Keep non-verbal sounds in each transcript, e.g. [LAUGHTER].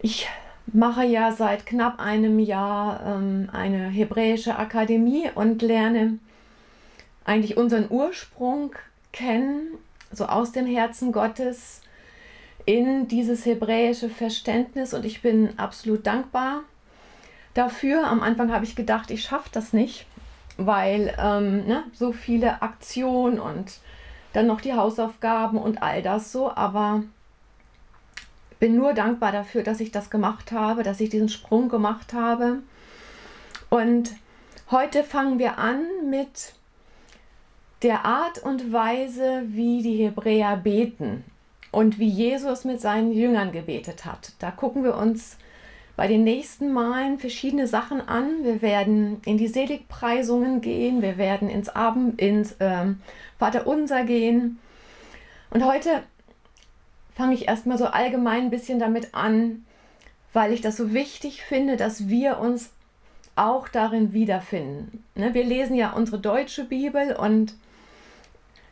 Ich mache ja seit knapp einem Jahr ähm, eine hebräische Akademie und lerne eigentlich unseren Ursprung kennen, so aus dem Herzen Gottes in dieses hebräische Verständnis und ich bin absolut dankbar dafür. Am Anfang habe ich gedacht, ich schaffe das nicht, weil ähm, ne, so viele Aktionen und dann noch die Hausaufgaben und all das so, aber bin nur dankbar dafür, dass ich das gemacht habe, dass ich diesen Sprung gemacht habe. Und heute fangen wir an mit der Art und Weise, wie die Hebräer beten und wie Jesus mit seinen Jüngern gebetet hat. Da gucken wir uns bei den nächsten Malen verschiedene Sachen an. Wir werden in die Seligpreisungen gehen, wir werden ins Abend, ins äh, Vaterunser gehen. Und heute fange ich erstmal so allgemein ein bisschen damit an, weil ich das so wichtig finde, dass wir uns auch darin wiederfinden. Ne, wir lesen ja unsere deutsche Bibel und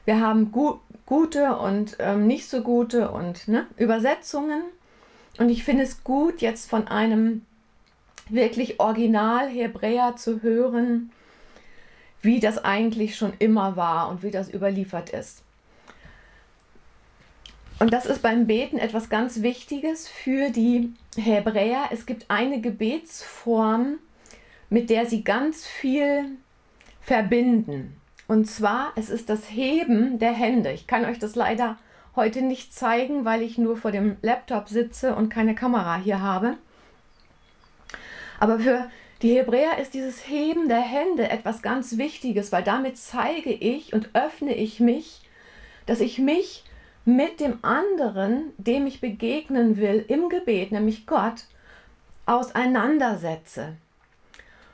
wir haben gu gute und ähm, nicht so gute und ne, Übersetzungen. Und ich finde es gut, jetzt von einem wirklich Original Hebräer zu hören, wie das eigentlich schon immer war und wie das überliefert ist. Und das ist beim Beten etwas ganz Wichtiges für die Hebräer. Es gibt eine Gebetsform, mit der sie ganz viel verbinden. Und zwar, es ist das Heben der Hände. Ich kann euch das leider heute nicht zeigen, weil ich nur vor dem Laptop sitze und keine Kamera hier habe. Aber für die Hebräer ist dieses Heben der Hände etwas ganz Wichtiges, weil damit zeige ich und öffne ich mich, dass ich mich mit dem anderen, dem ich begegnen will im Gebet, nämlich Gott, auseinandersetze.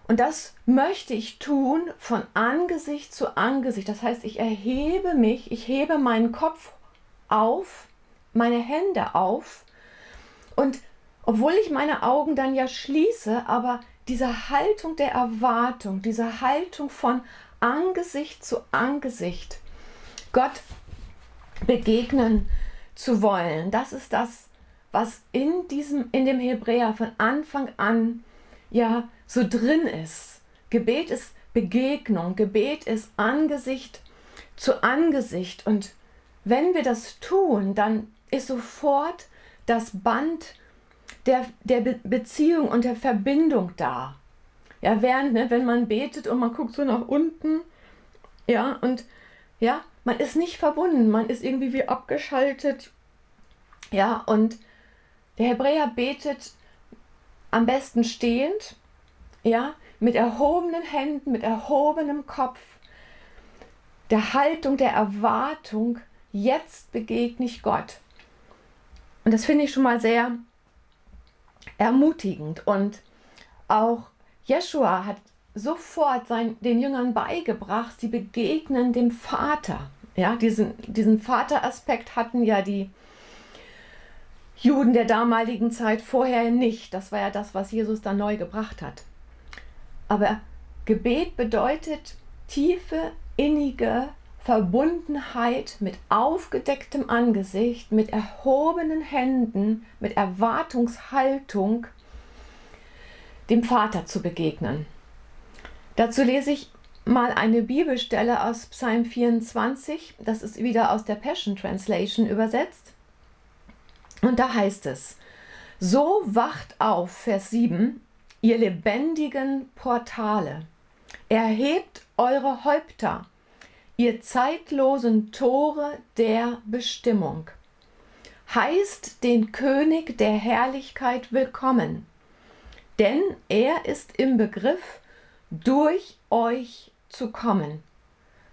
Und das möchte ich tun von Angesicht zu Angesicht. Das heißt, ich erhebe mich, ich hebe meinen Kopf auf, meine Hände auf und obwohl ich meine Augen dann ja schließe, aber diese Haltung der Erwartung, diese Haltung von Angesicht zu Angesicht, Gott begegnen zu wollen. Das ist das, was in diesem, in dem Hebräer von Anfang an ja so drin ist. Gebet ist Begegnung, Gebet ist Angesicht zu Angesicht. Und wenn wir das tun, dann ist sofort das Band der, der Be Beziehung und der Verbindung da. Ja, während, ne, wenn man betet und man guckt so nach unten, ja, und ja, man ist nicht verbunden, man ist irgendwie wie abgeschaltet. Ja, und der Hebräer betet am besten stehend, ja, mit erhobenen Händen, mit erhobenem Kopf, der Haltung der Erwartung, jetzt begegne ich Gott. Und das finde ich schon mal sehr ermutigend. Und auch Jeshua hat sofort sein, den Jüngern beigebracht, sie begegnen dem Vater. Ja, diesen, diesen Vateraspekt hatten ja die Juden der damaligen Zeit vorher nicht. Das war ja das, was Jesus dann neu gebracht hat. Aber Gebet bedeutet tiefe, innige Verbundenheit mit aufgedecktem Angesicht, mit erhobenen Händen, mit Erwartungshaltung dem Vater zu begegnen. Dazu lese ich mal eine Bibelstelle aus Psalm 24. Das ist wieder aus der Passion Translation übersetzt. Und da heißt es, so wacht auf, Vers 7, ihr lebendigen Portale, erhebt eure Häupter, ihr zeitlosen Tore der Bestimmung. Heißt den König der Herrlichkeit willkommen, denn er ist im Begriff, durch euch zu kommen.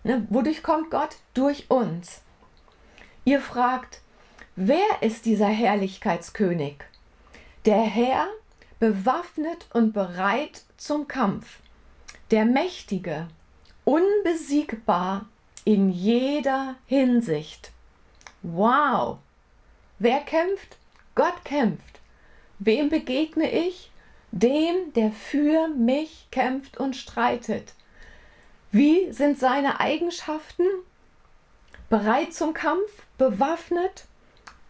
Ne? Wodurch kommt Gott? Durch uns. Ihr fragt, wer ist dieser Herrlichkeitskönig? Der Herr, bewaffnet und bereit zum Kampf. Der Mächtige, unbesiegbar in jeder Hinsicht. Wow! Wer kämpft? Gott kämpft. Wem begegne ich? Dem, der für mich kämpft und streitet. Wie sind seine Eigenschaften? Bereit zum Kampf, bewaffnet,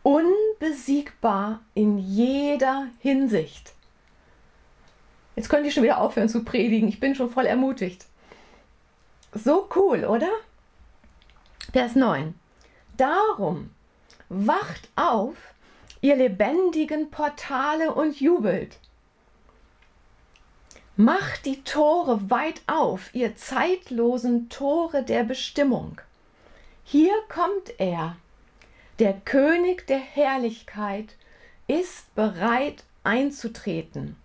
unbesiegbar in jeder Hinsicht. Jetzt könnt ihr schon wieder aufhören zu predigen. Ich bin schon voll ermutigt. So cool, oder? Vers 9. Darum wacht auf, ihr lebendigen Portale und jubelt. Macht die Tore weit auf, ihr zeitlosen Tore der Bestimmung. Hier kommt er, der König der Herrlichkeit ist bereit einzutreten.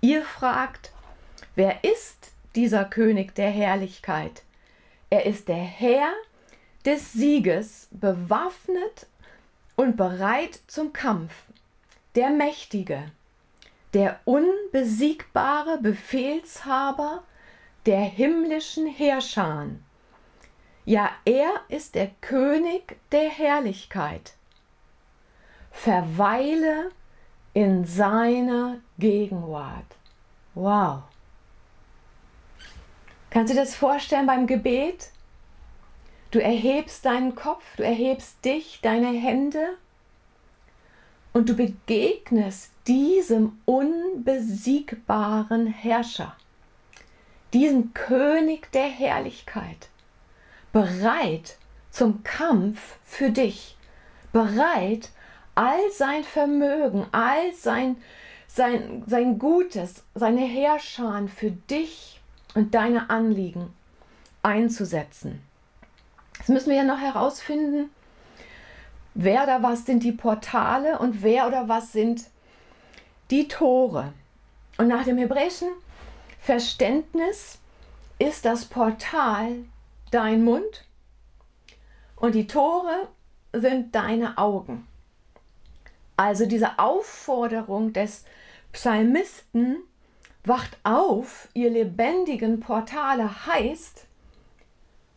Ihr fragt, wer ist dieser König der Herrlichkeit? Er ist der Herr des Sieges, bewaffnet und bereit zum Kampf, der Mächtige, der unbesiegbare Befehlshaber der himmlischen Herrscher. Ja, er ist der König der Herrlichkeit. Verweile in seiner Gegenwart. Wow. Kannst du dir das vorstellen beim Gebet? Du erhebst deinen Kopf, du erhebst dich, deine Hände und du begegnest diesem unbesiegbaren Herrscher, diesem König der Herrlichkeit, bereit zum Kampf für dich, bereit, all sein Vermögen, all sein, sein, sein Gutes, seine Herrscher für dich und deine Anliegen einzusetzen. Jetzt müssen wir ja noch herausfinden, wer oder was sind die Portale und wer oder was sind die Tore. Und nach dem hebräischen Verständnis ist das Portal dein Mund und die Tore sind deine Augen. Also diese Aufforderung des Psalmisten, wacht auf, ihr lebendigen Portale, heißt,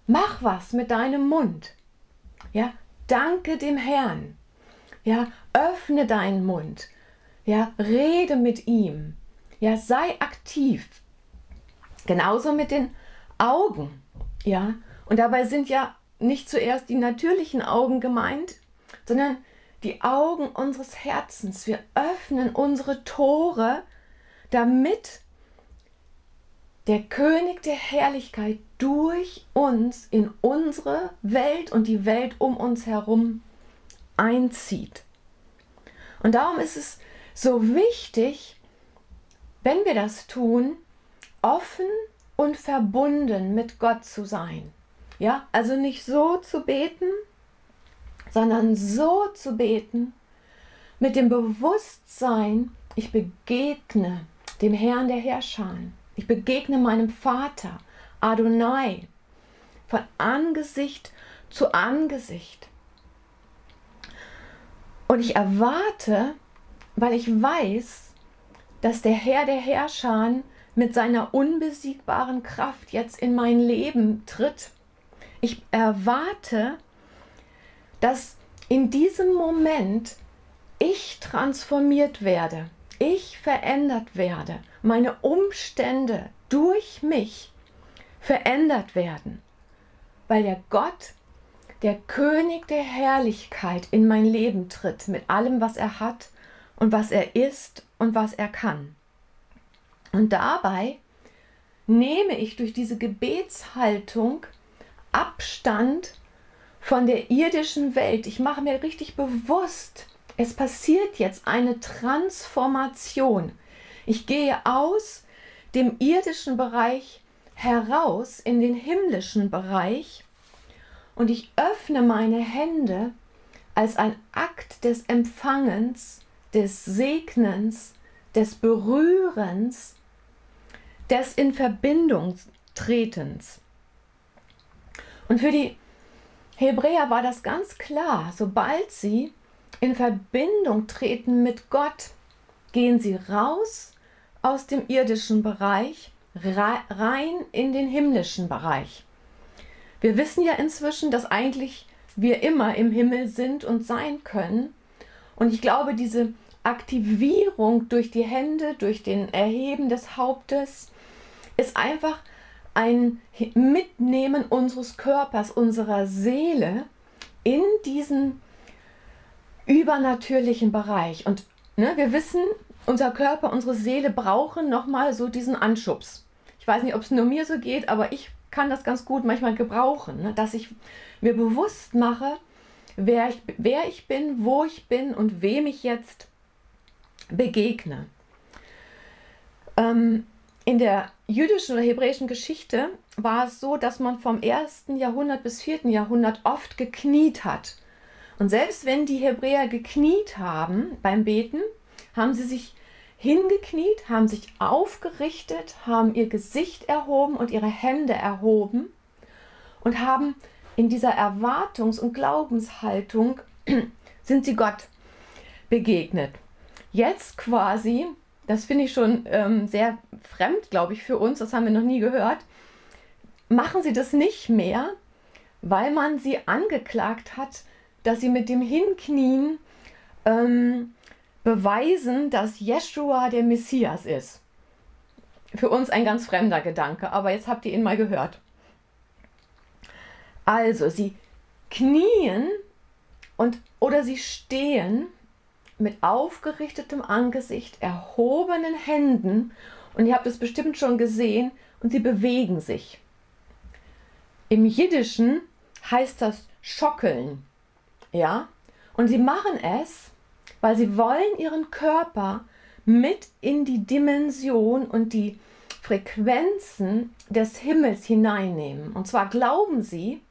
mach was mit deinem Mund. Ja, danke dem Herrn. Ja, öffne deinen Mund. Ja, rede mit ihm. Ja, sei aktiv. Genauso mit den Augen. Ja, und dabei sind ja nicht zuerst die natürlichen Augen gemeint, sondern die Augen unseres Herzens. Wir öffnen unsere Tore, damit der König der Herrlichkeit durch uns in unsere Welt und die Welt um uns herum einzieht. Und darum ist es so wichtig, wenn wir das tun, offen und verbunden mit Gott zu sein. Ja, also nicht so zu beten, sondern so zu beten, mit dem Bewusstsein, ich begegne dem Herrn der Herrscher. Ich begegne meinem Vater, Adonai, von Angesicht zu Angesicht. Und ich erwarte, weil ich weiß, dass der Herr der Herrscher mit seiner unbesiegbaren Kraft jetzt in mein Leben tritt. Ich erwarte, dass in diesem Moment ich transformiert werde, ich verändert werde, meine Umstände durch mich verändert werden, weil der Gott, der König der Herrlichkeit in mein Leben tritt mit allem, was er hat und was er ist und was er kann. Und dabei nehme ich durch diese Gebetshaltung Abstand von der irdischen Welt. Ich mache mir richtig bewusst, es passiert jetzt eine Transformation. Ich gehe aus dem irdischen Bereich heraus in den himmlischen Bereich und ich öffne meine Hände als ein Akt des Empfangens, des Segnens, des Berührens, des in Verbindung tretens. Und für die Hebräer war das ganz klar, sobald sie in Verbindung treten mit Gott, gehen sie raus aus dem irdischen Bereich rein in den himmlischen Bereich. Wir wissen ja inzwischen, dass eigentlich wir immer im Himmel sind und sein können. Und ich glaube, diese Aktivierung durch die Hände, durch den Erheben des Hauptes, ist einfach ein Mitnehmen unseres Körpers, unserer Seele in diesen übernatürlichen Bereich. Und ne, wir wissen, unser Körper, unsere Seele brauchen nochmal so diesen Anschubs. Ich weiß nicht, ob es nur mir so geht, aber ich kann das ganz gut manchmal gebrauchen, ne, dass ich mir bewusst mache, wer ich, wer ich bin, wo ich bin und wem ich jetzt begegne. Ähm, in der jüdischen oder hebräischen Geschichte war es so, dass man vom ersten Jahrhundert bis vierten Jahrhundert oft gekniet hat. Und selbst wenn die Hebräer gekniet haben beim Beten, haben sie sich hingekniet, haben sich aufgerichtet, haben ihr Gesicht erhoben und ihre Hände erhoben und haben in dieser Erwartungs- und Glaubenshaltung [CLEARS THROAT] sind sie Gott begegnet. Jetzt quasi, das finde ich schon ähm, sehr fremd, glaube ich, für uns, das haben wir noch nie gehört, machen sie das nicht mehr, weil man sie angeklagt hat, dass sie mit dem Hinknien ähm, beweisen, dass Jeshua der Messias ist. Für uns ein ganz fremder Gedanke, aber jetzt habt ihr ihn mal gehört. Also, sie knien und oder sie stehen mit aufgerichtetem Angesicht, erhobenen Händen und ihr habt es bestimmt schon gesehen und sie bewegen sich. Im Jiddischen heißt das schockeln. Ja? Und sie machen es, weil sie wollen ihren Körper mit in die Dimension und die Frequenzen des Himmels hineinnehmen. Und zwar glauben sie,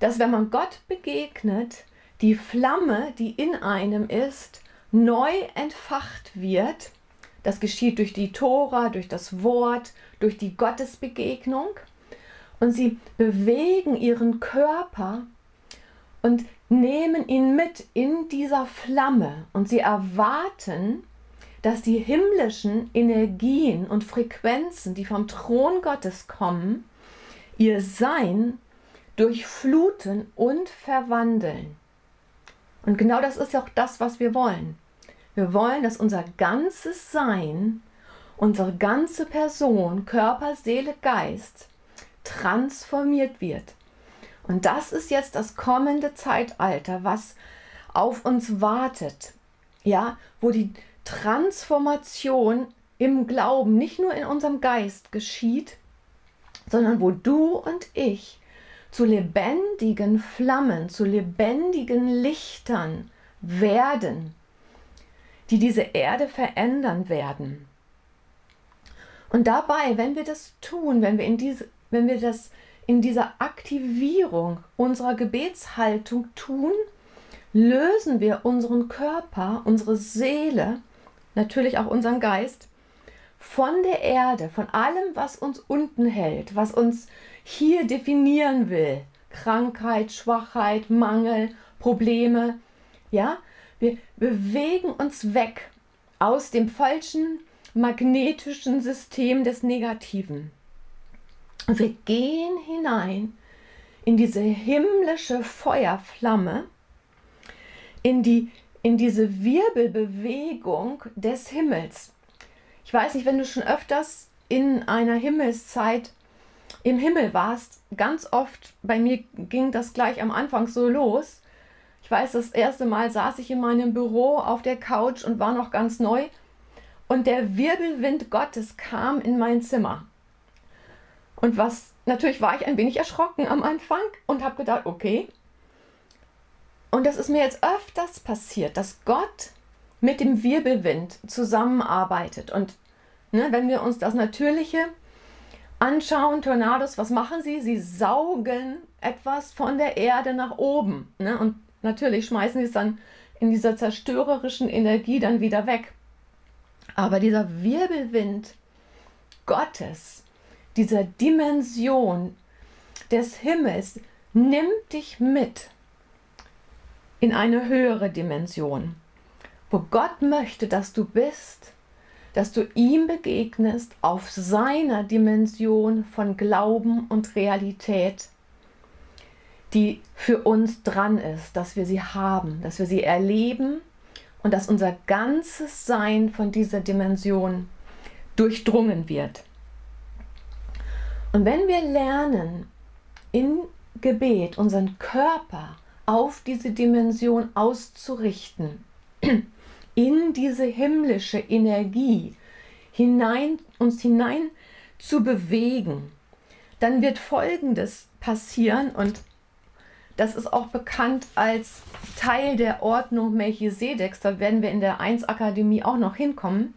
dass wenn man Gott begegnet, die Flamme, die in einem ist, neu entfacht wird. Das geschieht durch die Tora, durch das Wort, durch die Gottesbegegnung. Und sie bewegen ihren Körper und nehmen ihn mit in dieser Flamme und sie erwarten, dass die himmlischen Energien und Frequenzen, die vom Thron Gottes kommen, ihr Sein durchfluten und verwandeln. Und genau das ist ja auch das, was wir wollen. Wir wollen, dass unser ganzes Sein, unsere ganze Person, Körper, Seele, Geist transformiert wird und das ist jetzt das kommende Zeitalter, was auf uns wartet. Ja, wo die Transformation im Glauben nicht nur in unserem Geist geschieht, sondern wo du und ich zu lebendigen Flammen, zu lebendigen Lichtern werden, die diese Erde verändern werden. Und dabei, wenn wir das tun, wenn wir in diese, wenn wir das in dieser Aktivierung unserer Gebetshaltung tun, lösen wir unseren Körper, unsere Seele, natürlich auch unseren Geist von der Erde, von allem, was uns unten hält, was uns hier definieren will. Krankheit, Schwachheit, Mangel, Probleme. Ja, wir bewegen uns weg aus dem falschen magnetischen System des Negativen. Wir gehen hinein in diese himmlische Feuerflamme, in, die, in diese Wirbelbewegung des Himmels. Ich weiß nicht, wenn du schon öfters in einer Himmelszeit im Himmel warst, ganz oft, bei mir ging das gleich am Anfang so los. Ich weiß, das erste Mal saß ich in meinem Büro auf der Couch und war noch ganz neu und der Wirbelwind Gottes kam in mein Zimmer. Und was, natürlich war ich ein wenig erschrocken am Anfang und habe gedacht, okay. Und das ist mir jetzt öfters passiert, dass Gott mit dem Wirbelwind zusammenarbeitet. Und ne, wenn wir uns das Natürliche anschauen, Tornados, was machen sie? Sie saugen etwas von der Erde nach oben. Ne? Und natürlich schmeißen sie es dann in dieser zerstörerischen Energie dann wieder weg. Aber dieser Wirbelwind Gottes, dieser Dimension des Himmels nimmt dich mit in eine höhere Dimension, wo Gott möchte, dass du bist, dass du ihm begegnest auf seiner Dimension von Glauben und Realität, die für uns dran ist, dass wir sie haben, dass wir sie erleben und dass unser ganzes Sein von dieser Dimension durchdrungen wird. Und wenn wir lernen, in Gebet unseren Körper auf diese Dimension auszurichten, [CLEARS THROAT] in diese himmlische Energie hinein, uns hinein zu bewegen, dann wird Folgendes passieren und das ist auch bekannt als Teil der Ordnung Melchisedeks. Da werden wir in der 1 Akademie auch noch hinkommen.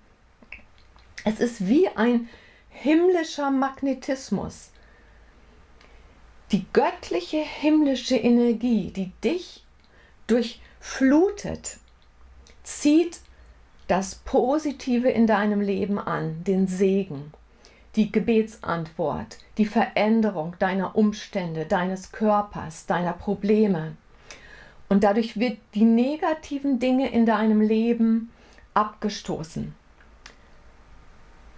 Es ist wie ein himmlischer Magnetismus. Die göttliche himmlische Energie, die dich durchflutet, zieht das Positive in deinem Leben an, den Segen, die Gebetsantwort, die Veränderung deiner Umstände, deines Körpers, deiner Probleme. Und dadurch wird die negativen Dinge in deinem Leben abgestoßen.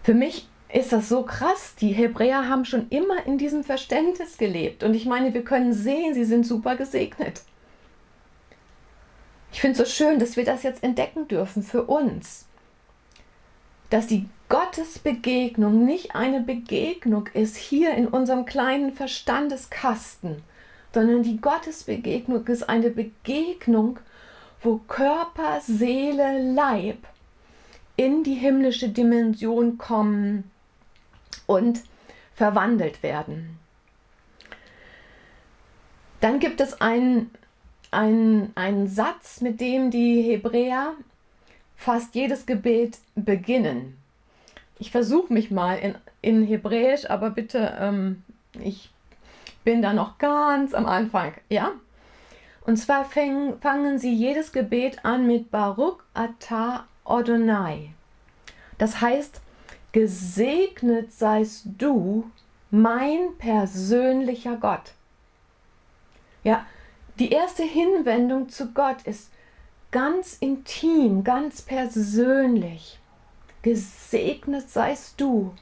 Für mich ist das so krass. Die Hebräer haben schon immer in diesem Verständnis gelebt. Und ich meine, wir können sehen, sie sind super gesegnet. Ich finde es so schön, dass wir das jetzt entdecken dürfen für uns. Dass die Gottesbegegnung nicht eine Begegnung ist hier in unserem kleinen Verstandeskasten, sondern die Gottesbegegnung ist eine Begegnung, wo Körper, Seele, Leib in die himmlische Dimension kommen und verwandelt werden. Dann gibt es einen, einen, einen Satz, mit dem die Hebräer fast jedes Gebet beginnen. Ich versuche mich mal in, in Hebräisch, aber bitte, ähm, ich bin da noch ganz am Anfang, ja? Und zwar fäng, fangen sie jedes Gebet an mit Baruch Atah Odonai. Das heißt, gesegnet seist du, mein persönlicher Gott. Ja, die erste Hinwendung zu Gott ist ganz intim, ganz persönlich. Gesegnet seist du,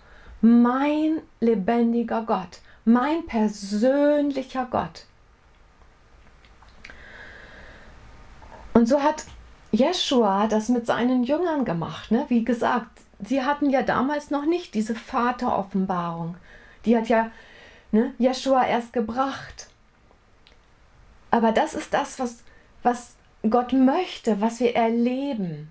mein lebendiger Gott, mein persönlicher Gott. Und so hat Jeshua das mit seinen Jüngern gemacht. Ne? Wie gesagt, sie hatten ja damals noch nicht diese Vateroffenbarung. Die hat ja ne, Jeshua erst gebracht. Aber das ist das, was, was Gott möchte, was wir erleben.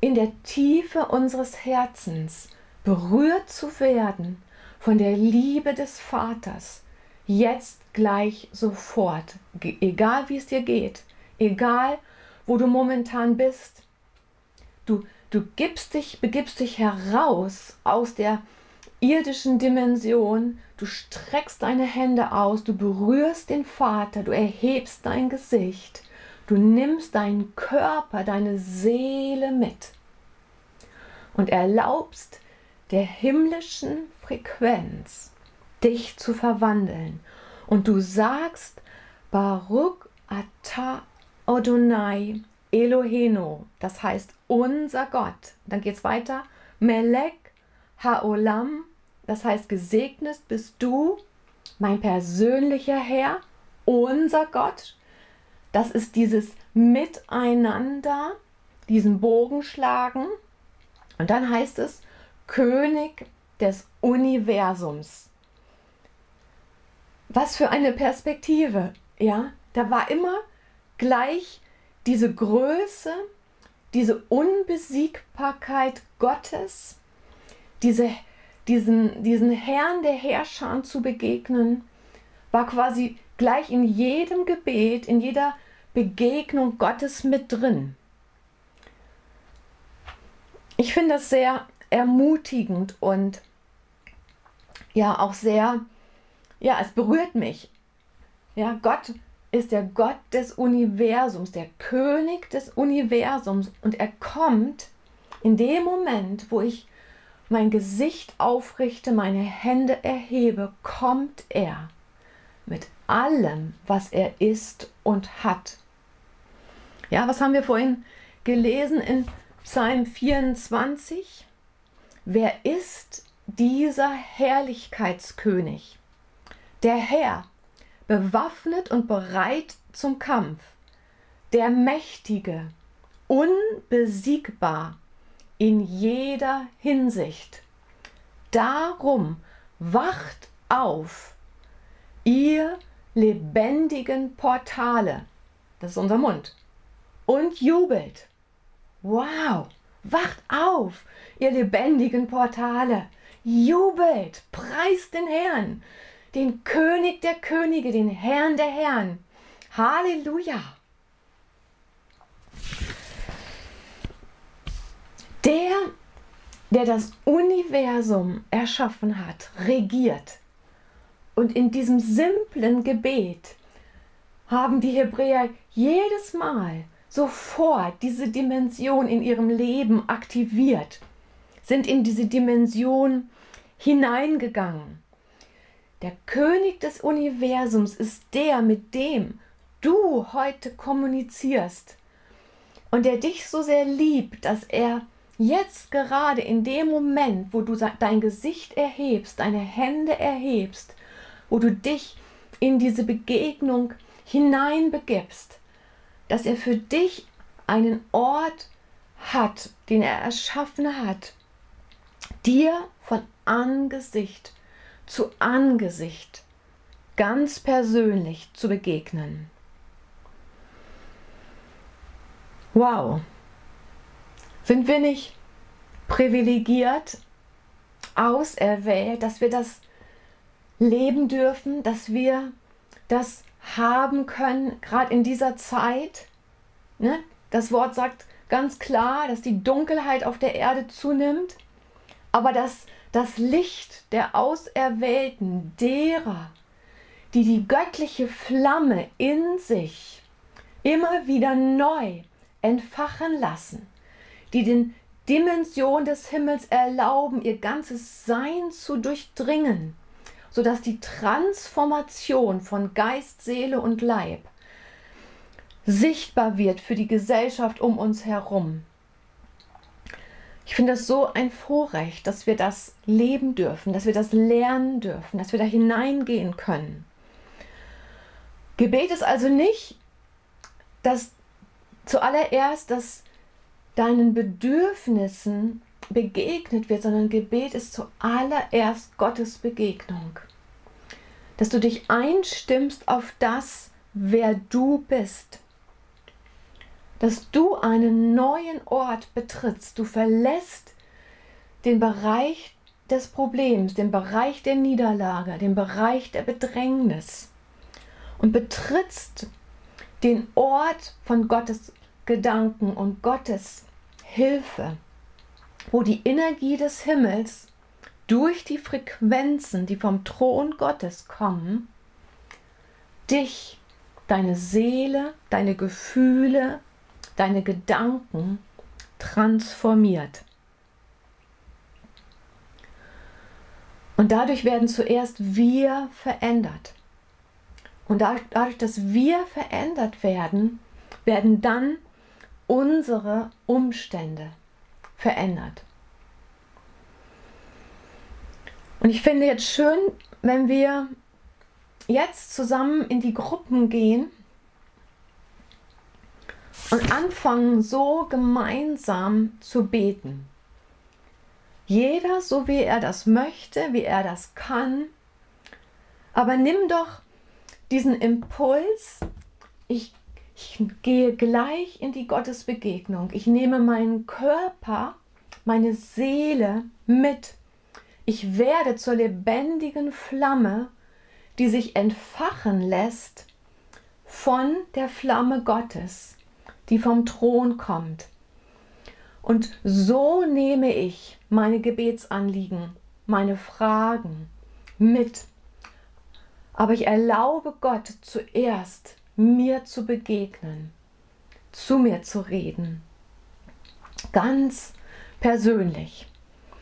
In der Tiefe unseres Herzens berührt zu werden von der Liebe des Vaters. Jetzt gleich sofort. Egal wie es dir geht. Egal wo du momentan bist. Du, du gibst dich, begibst dich heraus aus der irdischen Dimension, du streckst deine Hände aus, du berührst den Vater, du erhebst dein Gesicht, du nimmst deinen Körper, deine Seele mit und erlaubst der himmlischen Frequenz dich zu verwandeln. Und du sagst, Baruch Ata Odonai Eloheno, das heißt unser Gott. Dann geht es weiter. Melek Haolam, das heißt gesegnet bist du, mein persönlicher Herr, unser Gott. Das ist dieses Miteinander, diesen Bogen schlagen. Und dann heißt es König des Universums. Was für eine Perspektive, ja? Da war immer gleich diese Größe, diese Unbesiegbarkeit Gottes, diese, diesen, diesen Herrn der Herrscher zu begegnen, war quasi gleich in jedem Gebet, in jeder Begegnung Gottes mit drin. Ich finde das sehr ermutigend und ja auch sehr, ja, es berührt mich. Ja, Gott ist der Gott des Universums, der König des Universums. Und er kommt in dem Moment, wo ich mein Gesicht aufrichte, meine Hände erhebe, kommt er mit allem, was er ist und hat. Ja, was haben wir vorhin gelesen in Psalm 24? Wer ist dieser Herrlichkeitskönig? Der Herr, bewaffnet und bereit zum Kampf, der Mächtige, unbesiegbar in jeder Hinsicht. Darum wacht auf, ihr lebendigen Portale, das ist unser Mund, und jubelt. Wow, wacht auf, ihr lebendigen Portale, jubelt, preist den Herrn, den König der Könige, den Herrn der Herren. Halleluja. Der, der das Universum erschaffen hat, regiert. Und in diesem simplen Gebet haben die Hebräer jedes Mal sofort diese Dimension in ihrem Leben aktiviert, sind in diese Dimension hineingegangen. Der König des Universums ist der, mit dem du heute kommunizierst und der dich so sehr liebt, dass er jetzt gerade in dem Moment, wo du dein Gesicht erhebst, deine Hände erhebst, wo du dich in diese Begegnung hineinbegibst, dass er für dich einen Ort hat, den er erschaffen hat, dir von Angesicht zu Angesicht ganz persönlich zu begegnen. Wow, sind wir nicht privilegiert, auserwählt, dass wir das leben dürfen, dass wir das haben können, gerade in dieser Zeit? Ne? Das Wort sagt ganz klar, dass die Dunkelheit auf der Erde zunimmt, aber dass das Licht der Auserwählten, derer, die die göttliche Flamme in sich immer wieder neu entfachen lassen, die den Dimension des Himmels erlauben, ihr ganzes Sein zu durchdringen, sodass die Transformation von Geist, Seele und Leib sichtbar wird für die Gesellschaft um uns herum. Ich finde das so ein Vorrecht, dass wir das leben dürfen, dass wir das lernen dürfen, dass wir da hineingehen können. Gebet ist also nicht, dass zuallererst, dass deinen Bedürfnissen begegnet wird, sondern Gebet ist zuallererst Gottes Begegnung. Dass du dich einstimmst auf das, wer du bist. Dass du einen neuen Ort betrittst. Du verlässt den Bereich des Problems, den Bereich der Niederlage, den Bereich der Bedrängnis und betrittst den Ort von Gottes Gedanken und Gottes Hilfe, wo die Energie des Himmels durch die Frequenzen, die vom Thron Gottes kommen, dich, deine Seele, deine Gefühle, deine Gedanken transformiert. Und dadurch werden zuerst wir verändert. Und dadurch, dass wir verändert werden, werden dann unsere Umstände verändert. Und ich finde jetzt schön, wenn wir jetzt zusammen in die Gruppen gehen und anfangen so gemeinsam zu beten. Jeder so wie er das möchte, wie er das kann. Aber nimm doch diesen Impuls, ich ich gehe gleich in die Gottesbegegnung. Ich nehme meinen Körper, meine Seele mit. Ich werde zur lebendigen Flamme, die sich entfachen lässt von der Flamme Gottes, die vom Thron kommt. Und so nehme ich meine Gebetsanliegen, meine Fragen mit. Aber ich erlaube Gott zuerst mir zu begegnen, zu mir zu reden. Ganz persönlich.